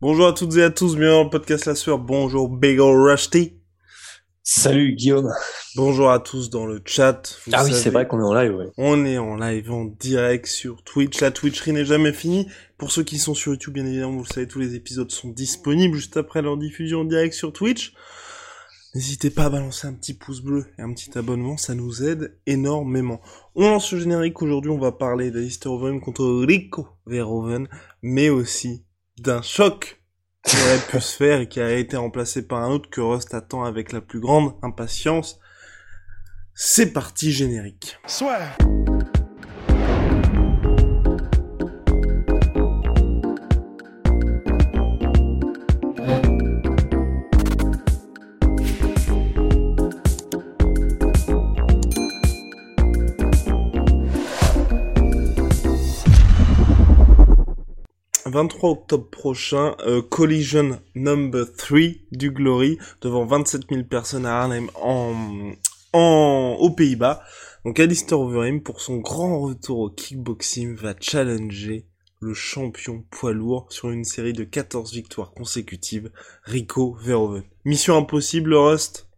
Bonjour à toutes et à tous, bienvenue dans le podcast La Sueur. Bonjour Bagel Rusty. Salut Guillaume. Bonjour à tous dans le chat. Vous ah oui, c'est vrai qu'on est en live, ouais. On est en live en direct sur Twitch. La Twitcherie n'est jamais finie. Pour ceux qui sont sur YouTube, bien évidemment, vous le savez, tous les épisodes sont disponibles juste après leur diffusion en direct sur Twitch. N'hésitez pas à balancer un petit pouce bleu et un petit abonnement, ça nous aide énormément. On lance le générique, aujourd'hui on va parler d'Alistair Overeem contre Rico Verhoeven, mais aussi d'un choc qui aurait pu se faire et qui a été remplacé par un autre que Rust attend avec la plus grande impatience. C'est parti générique. 23 octobre prochain, euh, Collision Number 3 du Glory devant 27 000 personnes à Arnhem en, en, aux Pays-Bas. Donc Alistair Overeem pour son grand retour au kickboxing va challenger le champion poids lourd sur une série de 14 victoires consécutives, Rico Verhoeven. Mission impossible, Rust?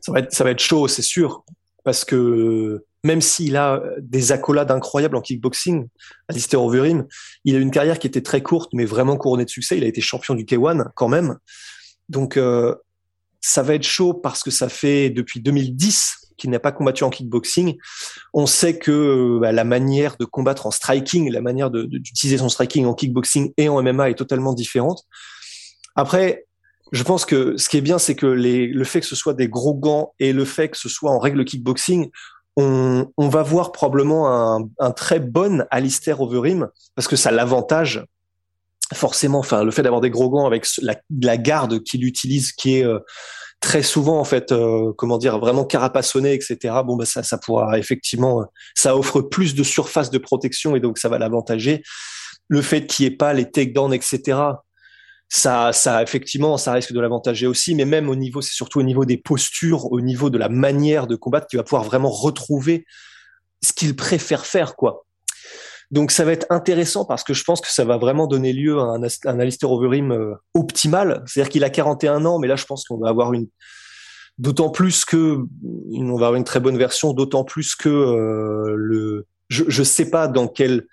Ça va être, ça va être chaud, c'est sûr. Parce que même s'il a des accolades incroyables en kickboxing, Alistair Overeem, il a une carrière qui était très courte, mais vraiment couronnée de succès. Il a été champion du K1 quand même. Donc, euh, ça va être chaud parce que ça fait depuis 2010 qu'il n'a pas combattu en kickboxing. On sait que bah, la manière de combattre en striking, la manière d'utiliser son striking en kickboxing et en MMA est totalement différente. Après, je pense que ce qui est bien, c'est que les, le fait que ce soit des gros gants et le fait que ce soit en règle kickboxing, on, va voir probablement un, très bon Alistair Overeem parce que ça l'avantage forcément. Enfin, le fait d'avoir des gros gants avec la, la garde qu'il utilise, qui est euh, très souvent en fait, euh, comment dire, vraiment carapassonné, etc. Bon, bah ça, ça pourra effectivement, euh, ça offre plus de surface de protection et donc ça va l'avantager. Le fait qu'il n'y ait pas les takedowns, etc ça, ça effectivement, ça risque de l'avantager aussi, mais même au niveau, c'est surtout au niveau des postures, au niveau de la manière de combattre, qu'il va pouvoir vraiment retrouver ce qu'il préfère faire, quoi. Donc ça va être intéressant parce que je pense que ça va vraiment donner lieu à un, un Alistair Overeem euh, optimal. C'est-à-dire qu'il a 41 ans, mais là je pense qu'on va avoir une, d'autant plus que on va avoir une très bonne version, d'autant plus que euh, le, je, je sais pas dans quel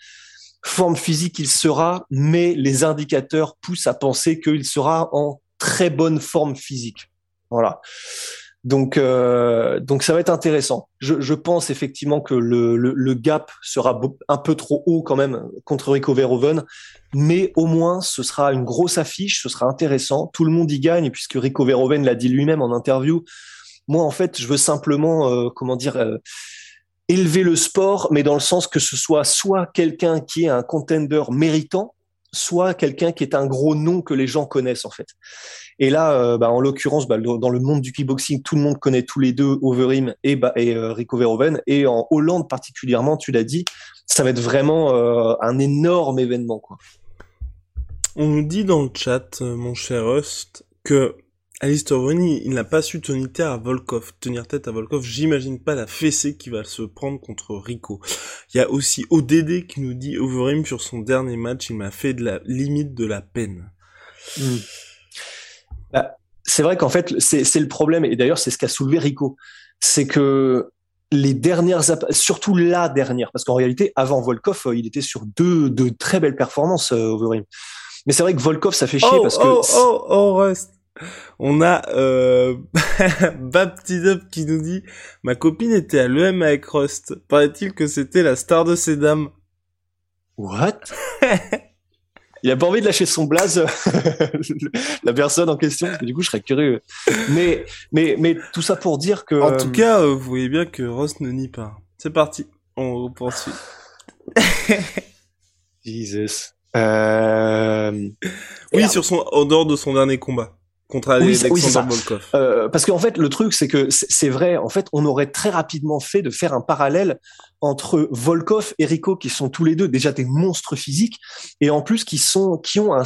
forme physique il sera, mais les indicateurs poussent à penser qu'il sera en très bonne forme physique. Voilà. Donc, euh, donc ça va être intéressant. Je, je pense effectivement que le, le, le gap sera un peu trop haut quand même contre Rico Verhoeven, mais au moins ce sera une grosse affiche, ce sera intéressant. Tout le monde y gagne puisque Rico Verhoeven l'a dit lui-même en interview. Moi, en fait, je veux simplement, euh, comment dire, euh, élever le sport, mais dans le sens que ce soit soit quelqu'un qui est un contender méritant, soit quelqu'un qui est un gros nom que les gens connaissent en fait. Et là, euh, bah, en l'occurrence, bah, dans le monde du kickboxing, tout le monde connaît tous les deux Overeem et, euh, Rico Verhoeven. Et en Hollande particulièrement, tu l'as dit, ça va être vraiment euh, un énorme événement. Quoi. On nous dit dans le chat, mon cher Rust, que Alistair il n'a pas su tenir tête à Volkov. Tenir tête à Volkov, j'imagine pas la fessée qui va se prendre contre Rico. Il y a aussi ODD qui nous dit Overeem sur son dernier match, il m'a fait de la limite de la peine. Mm. Bah, c'est vrai qu'en fait, c'est le problème, et d'ailleurs, c'est ce qu'a soulevé Rico. C'est que les dernières, surtout la dernière, parce qu'en réalité, avant Volkov, il était sur deux, deux très belles performances, euh, Overeem. Mais c'est vrai que Volkov, ça fait chier oh, parce que. Oh, oh, oh, Rust. On a euh, Baptidop qui nous dit Ma copine était à l'EM avec Rust. Paraît-il que c'était la star de ces dames. What? Il a pas envie de lâcher son blaze, la personne en question, parce que du coup, je serais curieux. Mais, mais, mais tout ça pour dire que. En tout cas, euh, vous voyez bien que Rust ne nie pas. C'est parti, on poursuit. Jesus. Euh... Oui, sur son, en dehors de son dernier combat contre Alexander oui, Volkov. Euh, parce qu'en fait, le truc, c'est que c'est vrai. En fait, on aurait très rapidement fait de faire un parallèle entre Volkov et Rico, qui sont tous les deux déjà des monstres physiques, et en plus qui sont, qui ont un,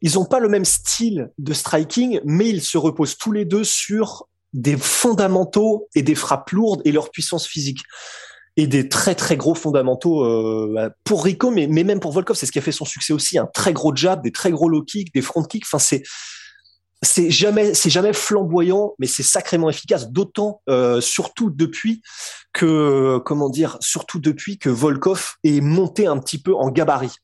ils ont pas le même style de striking, mais ils se reposent tous les deux sur des fondamentaux et des frappes lourdes et leur puissance physique et des très très gros fondamentaux euh, bah, pour Rico, mais, mais même pour Volkov, c'est ce qui a fait son succès aussi, un très gros jab, des très gros low kicks, des front kicks. Enfin, c'est c'est jamais c'est jamais flamboyant, mais c'est sacrément efficace. D'autant, euh, surtout depuis que comment dire, surtout depuis que Volkov est monté un petit peu en gabarit.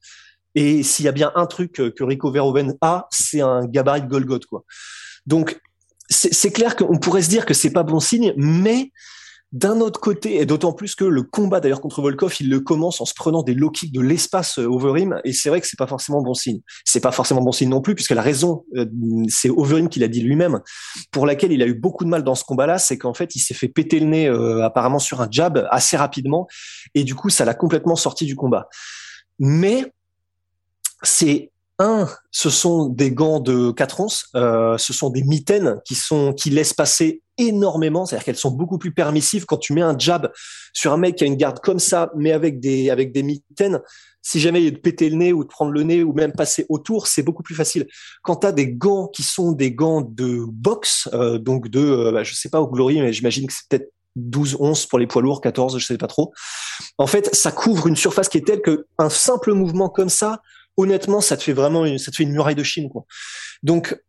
Et s'il y a bien un truc que Rico Verhoeven a, c'est un gabarit de Golgoth, quoi. Donc c'est clair qu'on pourrait se dire que c'est pas bon signe, mais d'un autre côté, et d'autant plus que le combat d'ailleurs contre Volkov, il le commence en se prenant des low kicks de l'espace euh, Overeem, et c'est vrai que c'est pas forcément bon signe. C'est pas forcément bon signe non plus, puisque la raison, euh, c'est Overeem qui l'a dit lui-même, pour laquelle il a eu beaucoup de mal dans ce combat-là, c'est qu'en fait, il s'est fait péter le nez euh, apparemment sur un jab assez rapidement, et du coup, ça l'a complètement sorti du combat. Mais c'est un, ce sont des gants de 4 onces, euh, ce sont des mitaines qui sont qui laissent passer énormément, c'est-à-dire qu'elles sont beaucoup plus permissives quand tu mets un jab sur un mec qui a une garde comme ça, mais avec des avec des mitaines. Si jamais il est de péter le nez ou de prendre le nez ou même passer autour, c'est beaucoup plus facile. Quand tu as des gants qui sont des gants de boxe, euh, donc de, euh, bah, je sais pas au Glory, mais j'imagine que c'est peut-être 12, 11 pour les poids lourds, 14, je sais pas trop. En fait, ça couvre une surface qui est telle que un simple mouvement comme ça honnêtement, ça te fait vraiment une, ça te fait une muraille de Chine, quoi. Donc,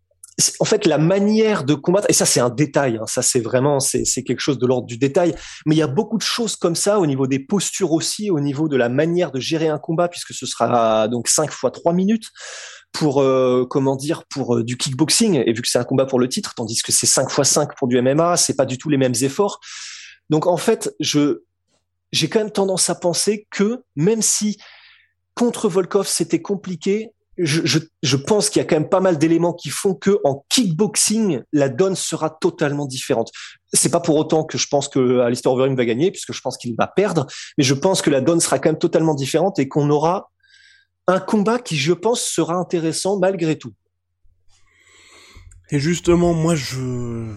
en fait, la manière de combattre, et ça c'est un détail, hein, ça c'est vraiment c'est quelque chose de l'ordre du détail, mais il y a beaucoup de choses comme ça au niveau des postures aussi, au niveau de la manière de gérer un combat, puisque ce sera donc 5 fois 3 minutes pour euh, comment dire pour euh, du kickboxing, et vu que c'est un combat pour le titre, tandis que c'est 5 fois 5 pour du MMA, c'est pas du tout les mêmes efforts. Donc en fait, je j'ai quand même tendance à penser que même si contre Volkov, c'était compliqué. Je, pense qu'il y a quand même pas mal d'éléments qui font que en kickboxing, la donne sera totalement différente. C'est pas pour autant que je pense que Alistair Overeem va gagner, puisque je pense qu'il va perdre, mais je pense que la donne sera quand même totalement différente et qu'on aura un combat qui, je pense, sera intéressant malgré tout. Et justement, moi, je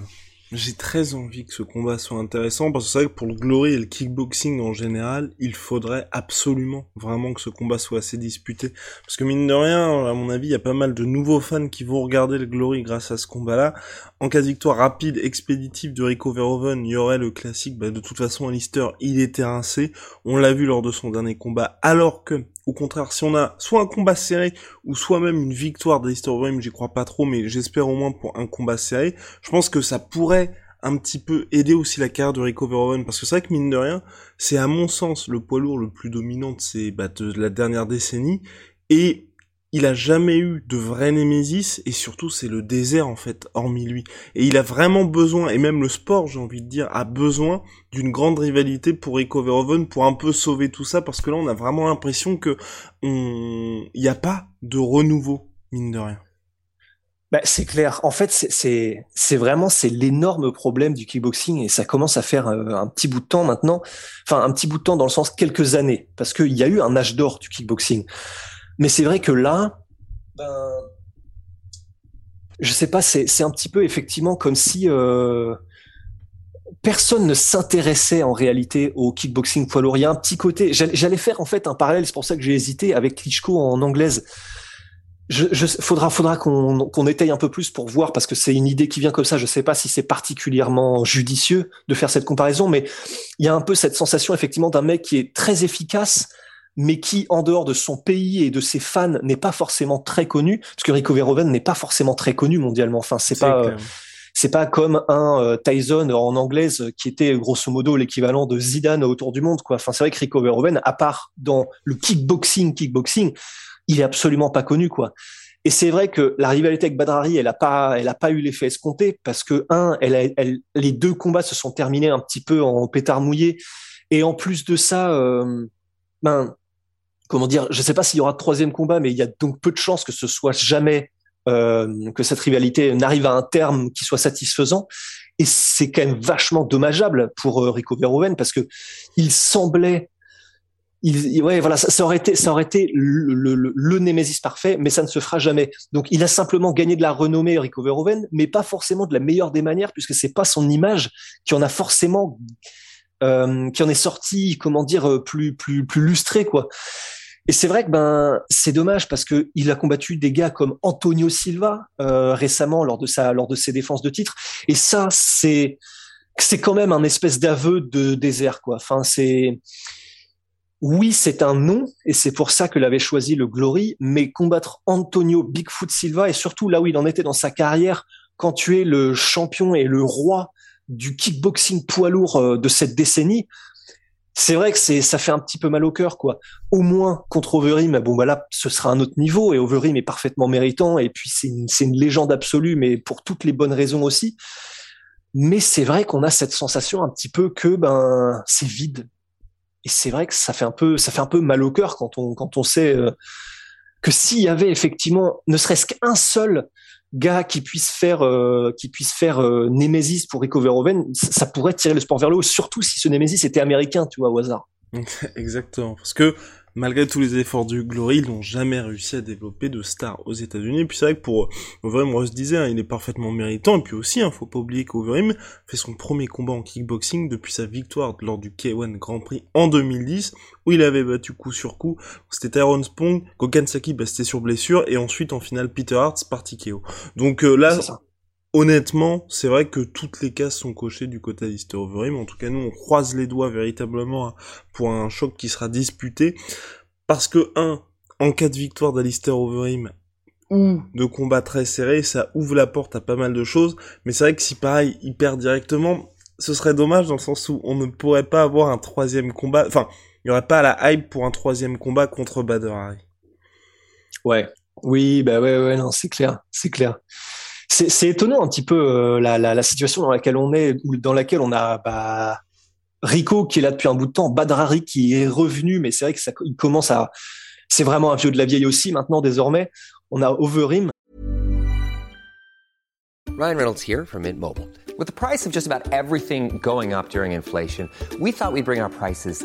j'ai très envie que ce combat soit intéressant parce que c'est vrai que pour le glory et le kickboxing en général, il faudrait absolument vraiment que ce combat soit assez disputé. Parce que mine de rien, à mon avis, il y a pas mal de nouveaux fans qui vont regarder le glory grâce à ce combat-là. En cas de victoire rapide, expéditive de Rico Verhoeven, il y aurait le classique, bah, de toute façon, Alistair, il était rincé. On l'a vu lors de son dernier combat, alors que au contraire, si on a soit un combat serré ou soit même une victoire d'Alistair Overeem, j'y crois pas trop, mais j'espère au moins pour un combat serré, je pense que ça pourrait un petit peu aider aussi la carrière de Rico Verhoeven parce que c'est vrai que mine de rien, c'est à mon sens le poids lourd le plus dominant de, ces, bah, de la dernière décennie et il a jamais eu de vrai némésis et surtout c'est le désert en fait hormis lui et il a vraiment besoin et même le sport j'ai envie de dire a besoin d'une grande rivalité pour Rico Verhoeven pour un peu sauver tout ça parce que là on a vraiment l'impression que on n'y a pas de renouveau mine de rien. Bah, c'est clair. En fait, c'est c'est vraiment c'est l'énorme problème du kickboxing et ça commence à faire euh, un petit bout de temps maintenant. Enfin, un petit bout de temps dans le sens quelques années parce qu'il y a eu un âge d'or du kickboxing. Mais c'est vrai que là, ben, je sais pas, c'est un petit peu effectivement comme si euh, personne ne s'intéressait en réalité au kickboxing poids lourd. Il y a un petit côté. J'allais faire en fait un parallèle, c'est pour ça que j'ai hésité avec Klitschko en anglaise. Je, je, faudra, qu'on étaye un peu plus pour voir parce que c'est une idée qui vient comme ça. Je sais pas si c'est particulièrement judicieux de faire cette comparaison, mais il y a un peu cette sensation effectivement d'un mec qui est très efficace, mais qui, en dehors de son pays et de ses fans, n'est pas forcément très connu, parce que Rico Verhoeven n'est pas forcément très connu mondialement. Enfin, c'est pas, c'est pas comme un euh, Tyson en anglaise qui était grosso modo l'équivalent de Zidane autour du monde, quoi. Enfin, c'est vrai que Rico Verhoeven, à part dans le kickboxing, kickboxing, il est absolument pas connu, quoi. Et c'est vrai que la rivalité avec Badrari, elle a pas, elle a pas eu l'effet escompté parce que un, elle, elle, les deux combats se sont terminés un petit peu en pétard mouillé. Et en plus de ça, euh, ben, comment dire, je sais pas s'il y aura de troisième combat, mais il y a donc peu de chances que ce soit jamais euh, que cette rivalité n'arrive à un terme qui soit satisfaisant. Et c'est quand même vachement dommageable pour euh, Rico Verhoeven parce que il semblait il, ouais, voilà, ça, aurait été, ça aurait été le, le, Némésis parfait, mais ça ne se fera jamais. Donc, il a simplement gagné de la renommée, Rico Verhoeven, mais pas forcément de la meilleure des manières, puisque c'est pas son image qui en a forcément, euh, qui en est sorti, comment dire, plus, plus, plus lustré, quoi. Et c'est vrai que ben c'est dommage parce que il a combattu des gars comme Antonio Silva euh, récemment lors de sa lors de ses défenses de titre et ça c'est c'est quand même un espèce d'aveu de désert quoi. Enfin c'est oui, c'est un nom, et c'est pour ça que l'avait choisi le Glory, mais combattre Antonio Bigfoot Silva, et surtout là où il en était dans sa carrière, quand tu es le champion et le roi du kickboxing poids lourd euh, de cette décennie, c'est vrai que c'est ça fait un petit peu mal au cœur quoi. Au moins contre Overeem, bon bah là ce sera un autre niveau et Overeem est parfaitement méritant et puis c'est une, une légende absolue mais pour toutes les bonnes raisons aussi. Mais c'est vrai qu'on a cette sensation un petit peu que ben c'est vide, et c'est vrai que ça fait un peu, ça fait un peu mal au cœur quand on, quand on sait euh, que s'il y avait effectivement, ne serait-ce qu'un seul gars qui puisse faire, euh, qui puisse faire euh, Nemesis pour Rico Verhoeven, ça pourrait tirer le sport vers le haut, surtout si ce Nemesis était américain, tu vois, au hasard. Exactement, parce que malgré tous les efforts du Glory, ils n'ont jamais réussi à développer de stars aux États-Unis. Puis c'est vrai que pour Overeem, Ross disait, hein, il est parfaitement méritant. Et puis aussi, hein, faut pas oublier qu'Overeem fait son premier combat en kickboxing depuis sa victoire lors du K1 Grand Prix en 2010, où il avait battu coup sur coup. C'était Tyrone Spong, Gokansaki, bah, c'était sur blessure, et ensuite en finale Peter Hart, parti KO. Donc euh, là, honnêtement, c'est vrai que toutes les cases sont cochées du côté d'Easter Overeem. En tout cas, nous, on croise les doigts véritablement pour un choc qui sera disputé. Parce que, un, en cas de victoire d'Alistair Overeem, ou de combat très serré, ça ouvre la porte à pas mal de choses. Mais c'est vrai que si pareil, il perd directement, ce serait dommage dans le sens où on ne pourrait pas avoir un troisième combat. Enfin, il n'y aurait pas la hype pour un troisième combat contre Bader Hari. Ouais. Oui, bah ouais, ouais, non, c'est clair, c'est clair c'est étonnant un petit peu euh, la, la, la, situation dans laquelle on est, dans laquelle on a bah, Rico qui est là depuis un bout de temps, Badrari qui est revenu, mais c'est vrai que ça, il commence à, c'est vraiment un vieux de la vieille aussi maintenant désormais. On a Overeem. Ryan Reynolds here from Mint Mobile. With the price of just about everything going up during inflation, we thought we'd bring our prices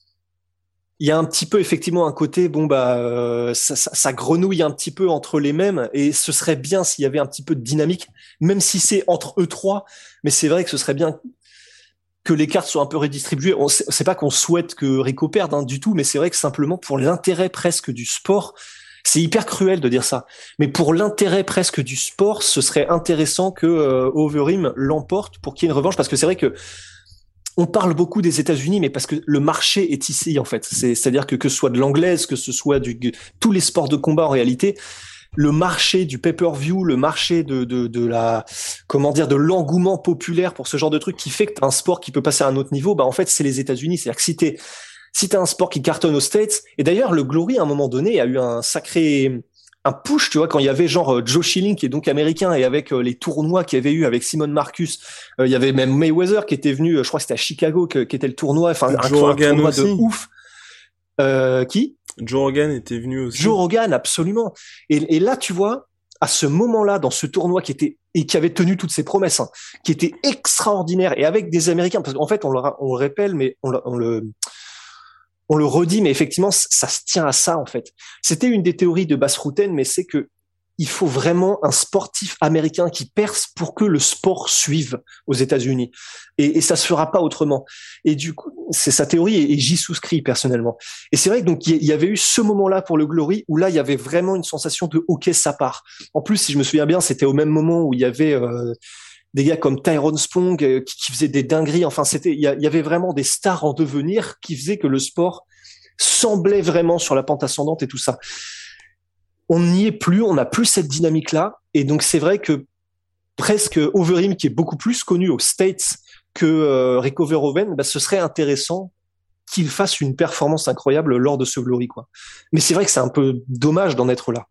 il y a un petit peu effectivement un côté bon bah euh, ça, grenouille un petit peu entre les mêmes et ce serait bien s'il y avait un petit peu de dynamique même si c'est entre eux trois mais c'est vrai que ce serait bien que les cartes soient un peu redistribuées. On c'est pas qu'on souhaite que Rico perde hein, du tout mais c'est vrai que simplement pour l'intérêt presque du sport c'est hyper cruel de dire ça mais pour l'intérêt presque du sport ce serait intéressant que euh, l'emporte pour qu'il y ait une revanche parce que c'est vrai que on parle beaucoup des États-Unis, mais parce que le marché est ici en fait. C'est-à-dire que que ce soit de l'anglaise, que ce soit du tous les sports de combat en réalité, le marché du pay-per-view, le marché de, de, de la comment dire de l'engouement populaire pour ce genre de truc qui fait que un sport qui peut passer à un autre niveau, bah en fait c'est les États-Unis. C'est-à-dire que si t'es si t'as un sport qui cartonne aux States, et d'ailleurs le Glory à un moment donné a eu un sacré un push, tu vois, quand il y avait genre euh, Joe Schilling qui est donc américain et avec euh, les tournois qu'il y avait eu avec Simon Marcus, euh, il y avait même Mayweather qui était venu, je crois que c'était à Chicago qui était le tournoi, enfin un, tournoi de ouf. qui? Joe Rogan était venu aussi. Joe Rogan, absolument. Et, et là, tu vois, à ce moment-là, dans ce tournoi qui était et qui avait tenu toutes ses promesses, hein, qui était extraordinaire et avec des Américains, parce qu'en fait, on le, on le répète, mais on on le on le redit, mais effectivement, ça se tient à ça en fait. C'était une des théories de Basse-Routaine, mais c'est que il faut vraiment un sportif américain qui perce pour que le sport suive aux États-Unis. Et, et ça se fera pas autrement. Et du coup, c'est sa théorie et, j'y souscris personnellement. Et c'est vrai que donc il y avait eu ce moment-là pour le Glory où là il y avait vraiment une sensation de ok ça part. En plus, si je me souviens bien, c'était au même moment où il y avait euh, des gars comme Tyrone Spong euh, qui, qui, faisaient des dingueries. Enfin, c'était, il y, avait vraiment des stars en devenir qui faisaient que le sport semblait vraiment sur la pente ascendante et tout ça. On n'y est plus, on n'a plus cette dynamique-là. Et donc, c'est vrai que presque Overeem, qui est beaucoup plus connu aux States que euh, Rico Verhoeven, bah, ce serait intéressant qu'il fasse une performance incroyable lors de ce Glory, quoi. Mais c'est vrai que c'est un peu dommage d'en être là.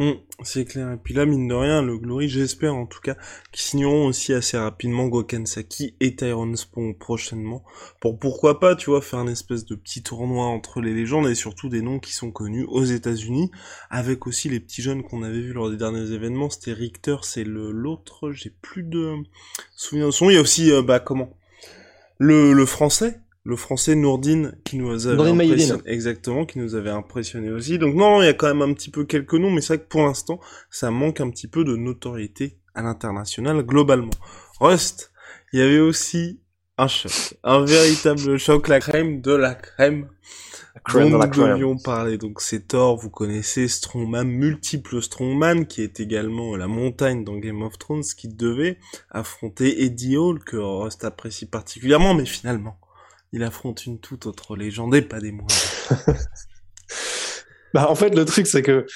Mm, c'est clair. Et puis là, mine de rien, le Glory, j'espère en tout cas, qu'ils signeront aussi assez rapidement Goken Saki et Tyron Spong prochainement. Pour pourquoi pas, tu vois, faire un espèce de petit tournoi entre les légendes et surtout des noms qui sont connus aux États-Unis, avec aussi les petits jeunes qu'on avait vus lors des derniers événements. C'était Richter, c'est l'autre, j'ai plus de souvenirs de son. Il y a aussi, euh, bah comment? Le, le français? Le français Nourdine qui nous avait impressionné, exactement, qui nous avait impressionné aussi. Donc non, il y a quand même un petit peu quelques noms, mais c'est vrai que pour l'instant, ça manque un petit peu de notoriété à l'international globalement. Rust, il y avait aussi un choc, un véritable choc, la crème de la crème. dont nous devions parler. Donc c'est Thor, vous connaissez Strongman, multiple Strongman, qui est également la montagne dans Game of Thrones, qui devait affronter Eddie Hall, que Rust apprécie particulièrement, mais finalement, il affronte une toute autre légende et pas des moindres. bah, en fait, le truc, c'est que,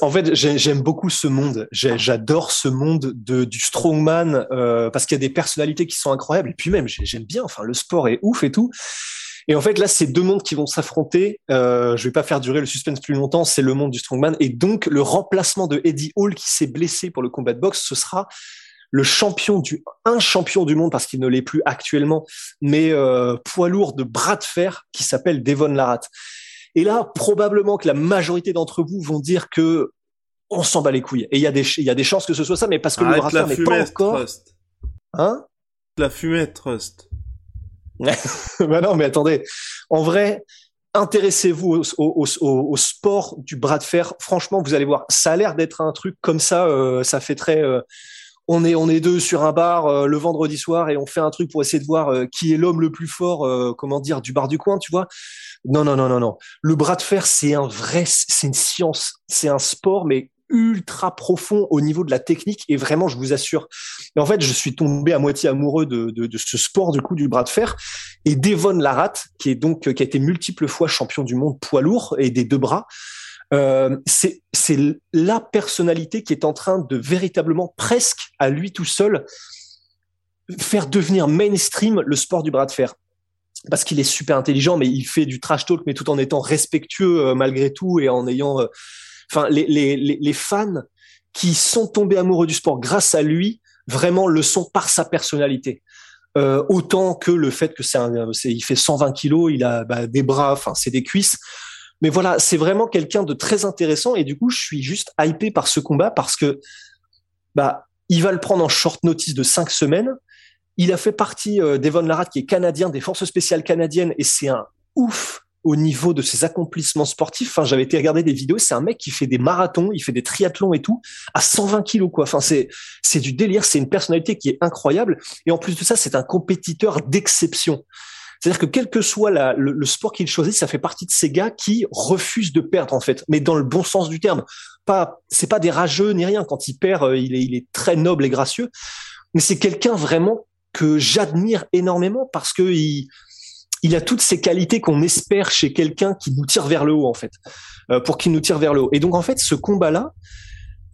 en fait, j'aime beaucoup ce monde. J'adore ce monde de, du strongman euh, parce qu'il y a des personnalités qui sont incroyables. Et puis même, j'aime bien. Enfin, le sport est ouf et tout. Et en fait, là, c'est deux mondes qui vont s'affronter. Euh, je vais pas faire durer le suspense plus longtemps. C'est le monde du strongman et donc le remplacement de Eddie Hall qui s'est blessé pour le combat de boxe, ce sera le champion du un champion du monde parce qu'il ne l'est plus actuellement, mais euh, poids lourd de bras de fer qui s'appelle Devon Larat. Et là, probablement que la majorité d'entre vous vont dire que on s'en bat les couilles. Et il y a des il y a des chances que ce soit ça, mais parce que le bras de fer n'est pas encore. Trust. Hein La fumette, Trust. bah non, mais attendez. En vrai, intéressez-vous au, sport du bras de fer. Franchement, vous allez voir, ça a l'air d'être un truc comme ça. Euh, ça fait très. Euh, on est on est deux sur un bar euh, le vendredi soir et on fait un truc pour essayer de voir euh, qui est l'homme le plus fort, euh, comment dire, du bar du coin, tu vois. Non non non non non. Le bras de fer, c'est un vrai, c'est une science, c'est un sport, mais ultra profond au niveau de la technique et vraiment je vous assure et en fait je suis tombé à moitié amoureux de, de, de, ce sport du coup du bras de fer et Devon Larat qui est donc qui a été multiple fois champion du monde poids lourd et des deux bras euh, c'est la personnalité qui est en train de véritablement presque à lui tout seul faire devenir mainstream le sport du bras de fer. Parce qu'il est super intelligent mais il fait du trash talk mais tout en étant respectueux euh, malgré tout et en ayant euh, enfin les, fans qui sont tombés amoureux du sport grâce à lui vraiment le sont par sa personnalité. Autant que le fait que c'est il fait 120 kilos il a bah, des bras enfin c'est des cuisses mais voilà, c'est vraiment quelqu'un de très intéressant et du coup, je suis juste hypé par ce combat parce que bah il va le prendre en short notice de cinq semaines. Il a fait partie euh, d'Evon Larat qui est canadien des forces spéciales canadiennes et c'est un ouf au niveau de ses accomplissements sportifs. Enfin, j'avais été regarder des vidéos, c'est un mec qui fait des marathons, il fait des triathlons et tout à 120 kilos quoi. Enfin, c'est c'est du délire, c'est une personnalité qui est incroyable et en plus de ça, c'est un compétiteur d'exception. C'est-à-dire que quel que soit le, sport qu'il choisit, ça fait partie de ces gars qui refusent de perdre en fait, mais dans le bon sens du terme. Pas, c'est pas des rageux ni rien. Quand il perd, euh, il est, très noble et gracieux. Mais c'est quelqu'un vraiment que j'admire énormément parce que il, il a toutes ces qualités qu'on espère chez quelqu'un qui nous tire vers le haut en fait, euh, pour qu'il nous tire vers le haut. Et donc en fait, ce combat-là,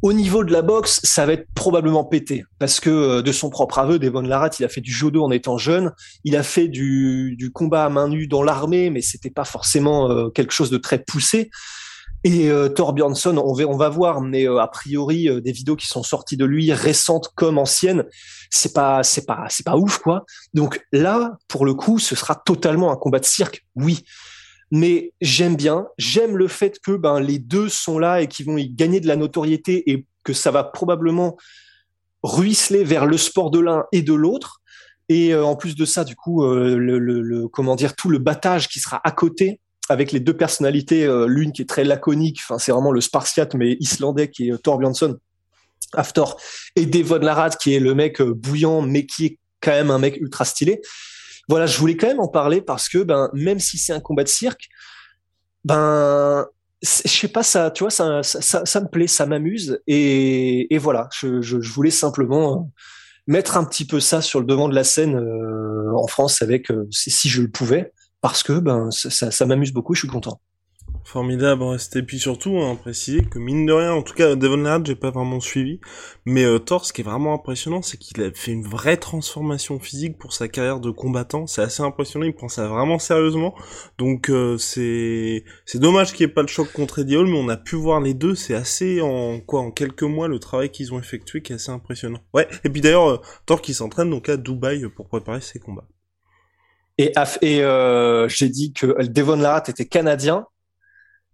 au niveau de la boxe, ça va être probablement pété parce que euh, de son propre aveu, Devon Larat, il a fait du judo en étant jeune, il a fait du, du combat à main nue dans l'armée, mais c'était pas forcément euh, quelque chose de très poussé. Et euh, Thor Bjornsson, on va, on va voir, mais a priori des vidéos qui sont sorties de lui, récentes comme anciennes, c'est pas, c'est pas, c'est pas ouf quoi. Donc là, pour le coup, ce sera totalement un combat de cirque, oui mais j'aime bien, j'aime le fait que ben les deux sont là et qu'ils vont y gagner de la notoriété et que ça va probablement ruisseler vers le sport de l'un et de l'autre. Et euh, en plus de ça, du coup, euh, le, comment dire, tout le battage qui sera à côté avec les deux personnalités, euh, l'une qui est très laconique, enfin c'est vraiment le Spartiate mais islandais qui est Thor Bjornsson, Aftor, et Devon Larad qui est le mec bouillant mais qui est quand même un mec ultra stylé voilà, je voulais quand même en parler parce que ben même si c'est un combat de cirque, ben je sais pas ça, tu vois, ça, ça, me plaît, ça m'amuse et, voilà, je, voulais simplement mettre un petit peu ça sur le devant de la scène euh, en France avec euh, si je le pouvais parce que ben ça, ça m'amuse beaucoup, je suis content. Formidable, reste. Et puis surtout, hein, préciser que mine de rien, en tout cas, Devon Larratt, j'ai pas vraiment suivi, mais euh, Thor, ce qui est vraiment impressionnant, c'est qu'il a fait une vraie transformation physique pour sa carrière de combattant. C'est assez impressionnant, il prend ça vraiment sérieusement. Donc euh, c'est c'est dommage qu'il n'y ait pas le choc contre Eddie Hall, mais on a pu voir les deux. C'est assez en quoi, en quelques mois, le travail qu'ils ont effectué qui est assez impressionnant. Ouais. Et puis d'ailleurs, euh, Thor qui s'entraîne donc à Dubaï pour préparer ses combats. Et, et euh, j'ai dit que Devon Larratt était canadien.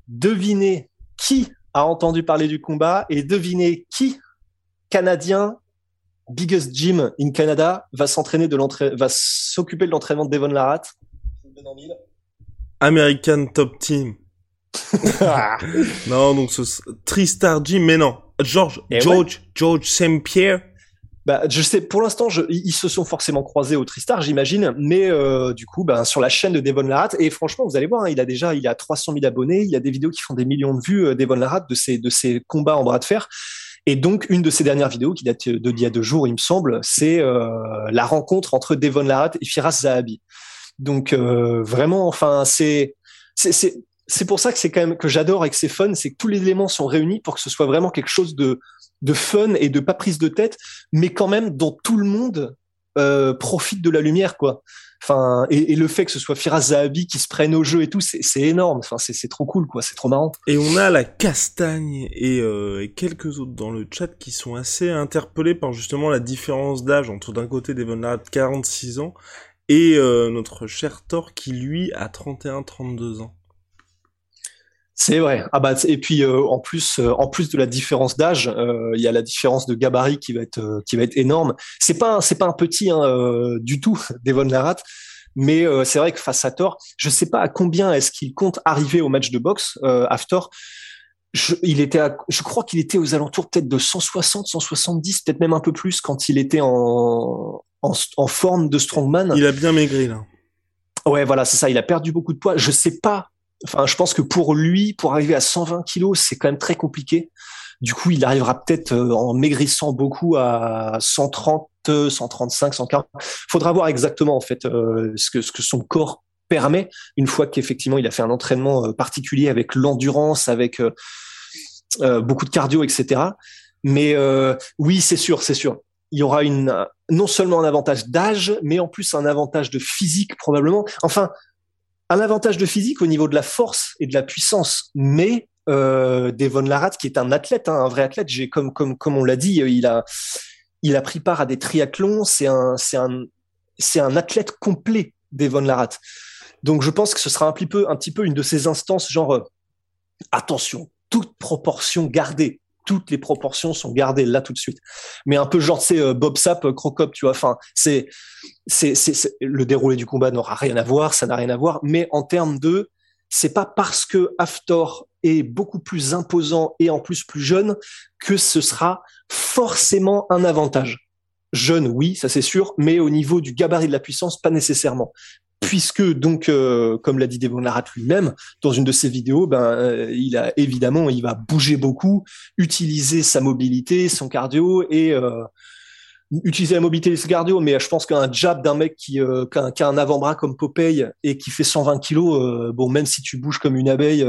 Devinez qui a entendu parler du combat et devinez qui, canadien, biggest gym in Canada, va s'entraîner de l'entraînement, va s'occuper de l'entraînement de Devon Larratt. American Top Team. non, donc ce Tristar Gym, mais non. George, Eh George, George Saint Pierre. Bah, je sais, pour l'instant, ils se sont forcément croisés au Tristar, j'imagine, mais euh, du coup, ben, sur la chaîne de Devon Larratt, et franchement, vous allez voir, hein, il a déjà, il a 300 000 abonnés, il a des vidéos qui font des millions de vues, euh, Devon Larratt, de ses, de ses combats en bras de fer. Et donc, une de ses dernières vidéos, qui date de d'il y a deux jours, il me semble, c'est euh, la rencontre entre Devon Larratt et Firas Zahabi. Donc, euh, vraiment, enfin, c'est, c'est pour ça que c'est quand même que j'adore et que c'est fun, c'est que tous les éléments sont réunis pour que ce soit vraiment quelque chose de de fun et de pas prise de tête, mais quand même dont tout le monde euh, profite de la lumière, quoi. Enfin, et, le fait que ce soit Firas Zahabi qui se prenne au jeu et tout, c'est énorme. Enfin, c'est trop cool, quoi. C'est trop marrant. Et on a la castagne et, euh, et, quelques autres dans le chat qui sont assez interpellés par justement la différence d'âge entre d'un côté Devon Larratt 46 ans et euh, notre cher Thor qui lui a 31-32 ans. C'est vrai. Ah bah et puis euh, en plus euh, en plus de la différence d'âge, euh, il y a la différence de gabarit qui va être qui va être énorme. C'est pas c'est pas un petit hein, du tout Devon Larratt, mais c'est vrai que face à Thor, je sais pas à combien est-ce qu'il compte arriver au match de boxe after. Je, il était à, je crois qu'il était aux alentours peut-être de 160, 170, peut-être même un peu plus quand il était en en, en forme de strongman. Il a bien maigri là. Ouais, voilà, c'est ça. Il a perdu beaucoup de poids. Je sais pas Enfin, je pense que pour lui, pour arriver à 120 kilos, c'est quand même très compliqué. Du coup, il arrivera peut-être en maigrissant beaucoup à 130, 135, 140. Faudra voir exactement en fait euh, ce que ce que son corps permet une fois qu'effectivement il a fait un entraînement particulier avec l'endurance, avec euh, euh, beaucoup de cardio, etc. Mais oui, c'est sûr, c'est sûr. Il y aura une non seulement un avantage d'âge, mais en plus un avantage de physique probablement. Enfin, un avantage de physique au niveau de la force et de la puissance, mais euh, Devon Larratt, qui est un athlète, hein, un vrai athlète, j'ai comme comme comme on l'a dit, il a il a pris part à des triathlons, c'est un c'est un c'est un athlète complet, Devon Larratt. Donc je pense que ce sera un petit peu un petit peu une de ces instances genre euh, attention, toute proportion gardée, toutes les proportions sont gardées là tout de suite. Mais un peu genre c'est Bob Sapp, Crocop, tu vois. Enfin, c'est le déroulé du combat n'aura rien à voir, ça n'a rien à voir. Mais en termes de, c'est pas parce que Haftor est beaucoup plus imposant et en plus plus jeune que ce sera forcément un avantage. Jeune, oui, ça c'est sûr, mais au niveau du gabarit de la puissance, pas nécessairement puisque donc, euh, comme l'a dit Devon Larratt lui-même dans une de ses vidéos, ben euh, il a évidemment, il va bouger beaucoup, utiliser sa mobilité, son cardio et euh, utiliser la mobilité et son cardio. Mais je pense qu'un jab d'un mec qui, a, un avant-bras comme Popeye et qui fait 120 kilos, bon, même si tu bouges comme une abeille,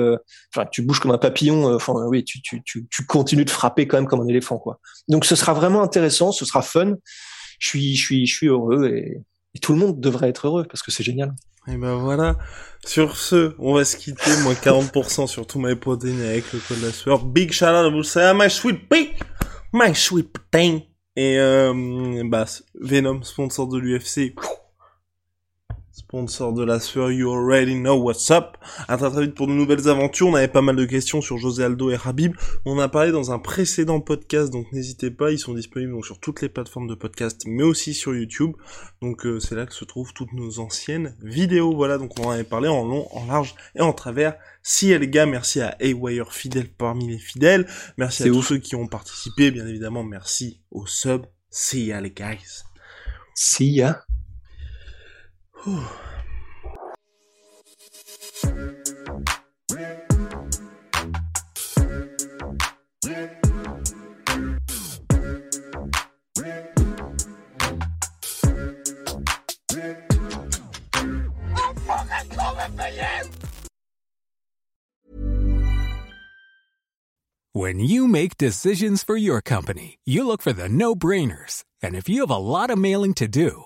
enfin tu bouges comme un papillon, enfin oui, tu, continues de frapper quand même comme un éléphant, quoi. Donc ce sera vraiment intéressant, ce sera fun. Je suis, je suis, je suis heureux et tout le monde devrait être heureux parce que c'est génial. Et ben voilà. Sur ce, on va se quitter. Moins 40% sur tout my protein avec le code de la sueur. Big shout out, vous savez, my sweet pea, my sweet protein. Et euh, bah, Venom, sponsor de l'UFC. Sponsor de la sueur, you already know what's up. À très très vite pour de nouvelles aventures. On avait pas mal de questions sur José Aldo et Habib. On a parlé dans un précédent podcast, donc n'hésitez pas. Ils sont disponibles donc, sur toutes les plateformes de podcast, mais aussi sur YouTube. Donc euh, c'est là que se trouvent toutes nos anciennes vidéos. Voilà, donc on en avait parlé en long, en large et en travers. Si les gars, merci à A-Wire fidèle parmi les fidèles. Merci à tous ceux qui ont participé, bien évidemment. Merci aux subs. See ya les guys. See ya. Ouh. When you make decisions for your company, you look for the no-brainers. And if you have a lot of mailing to do,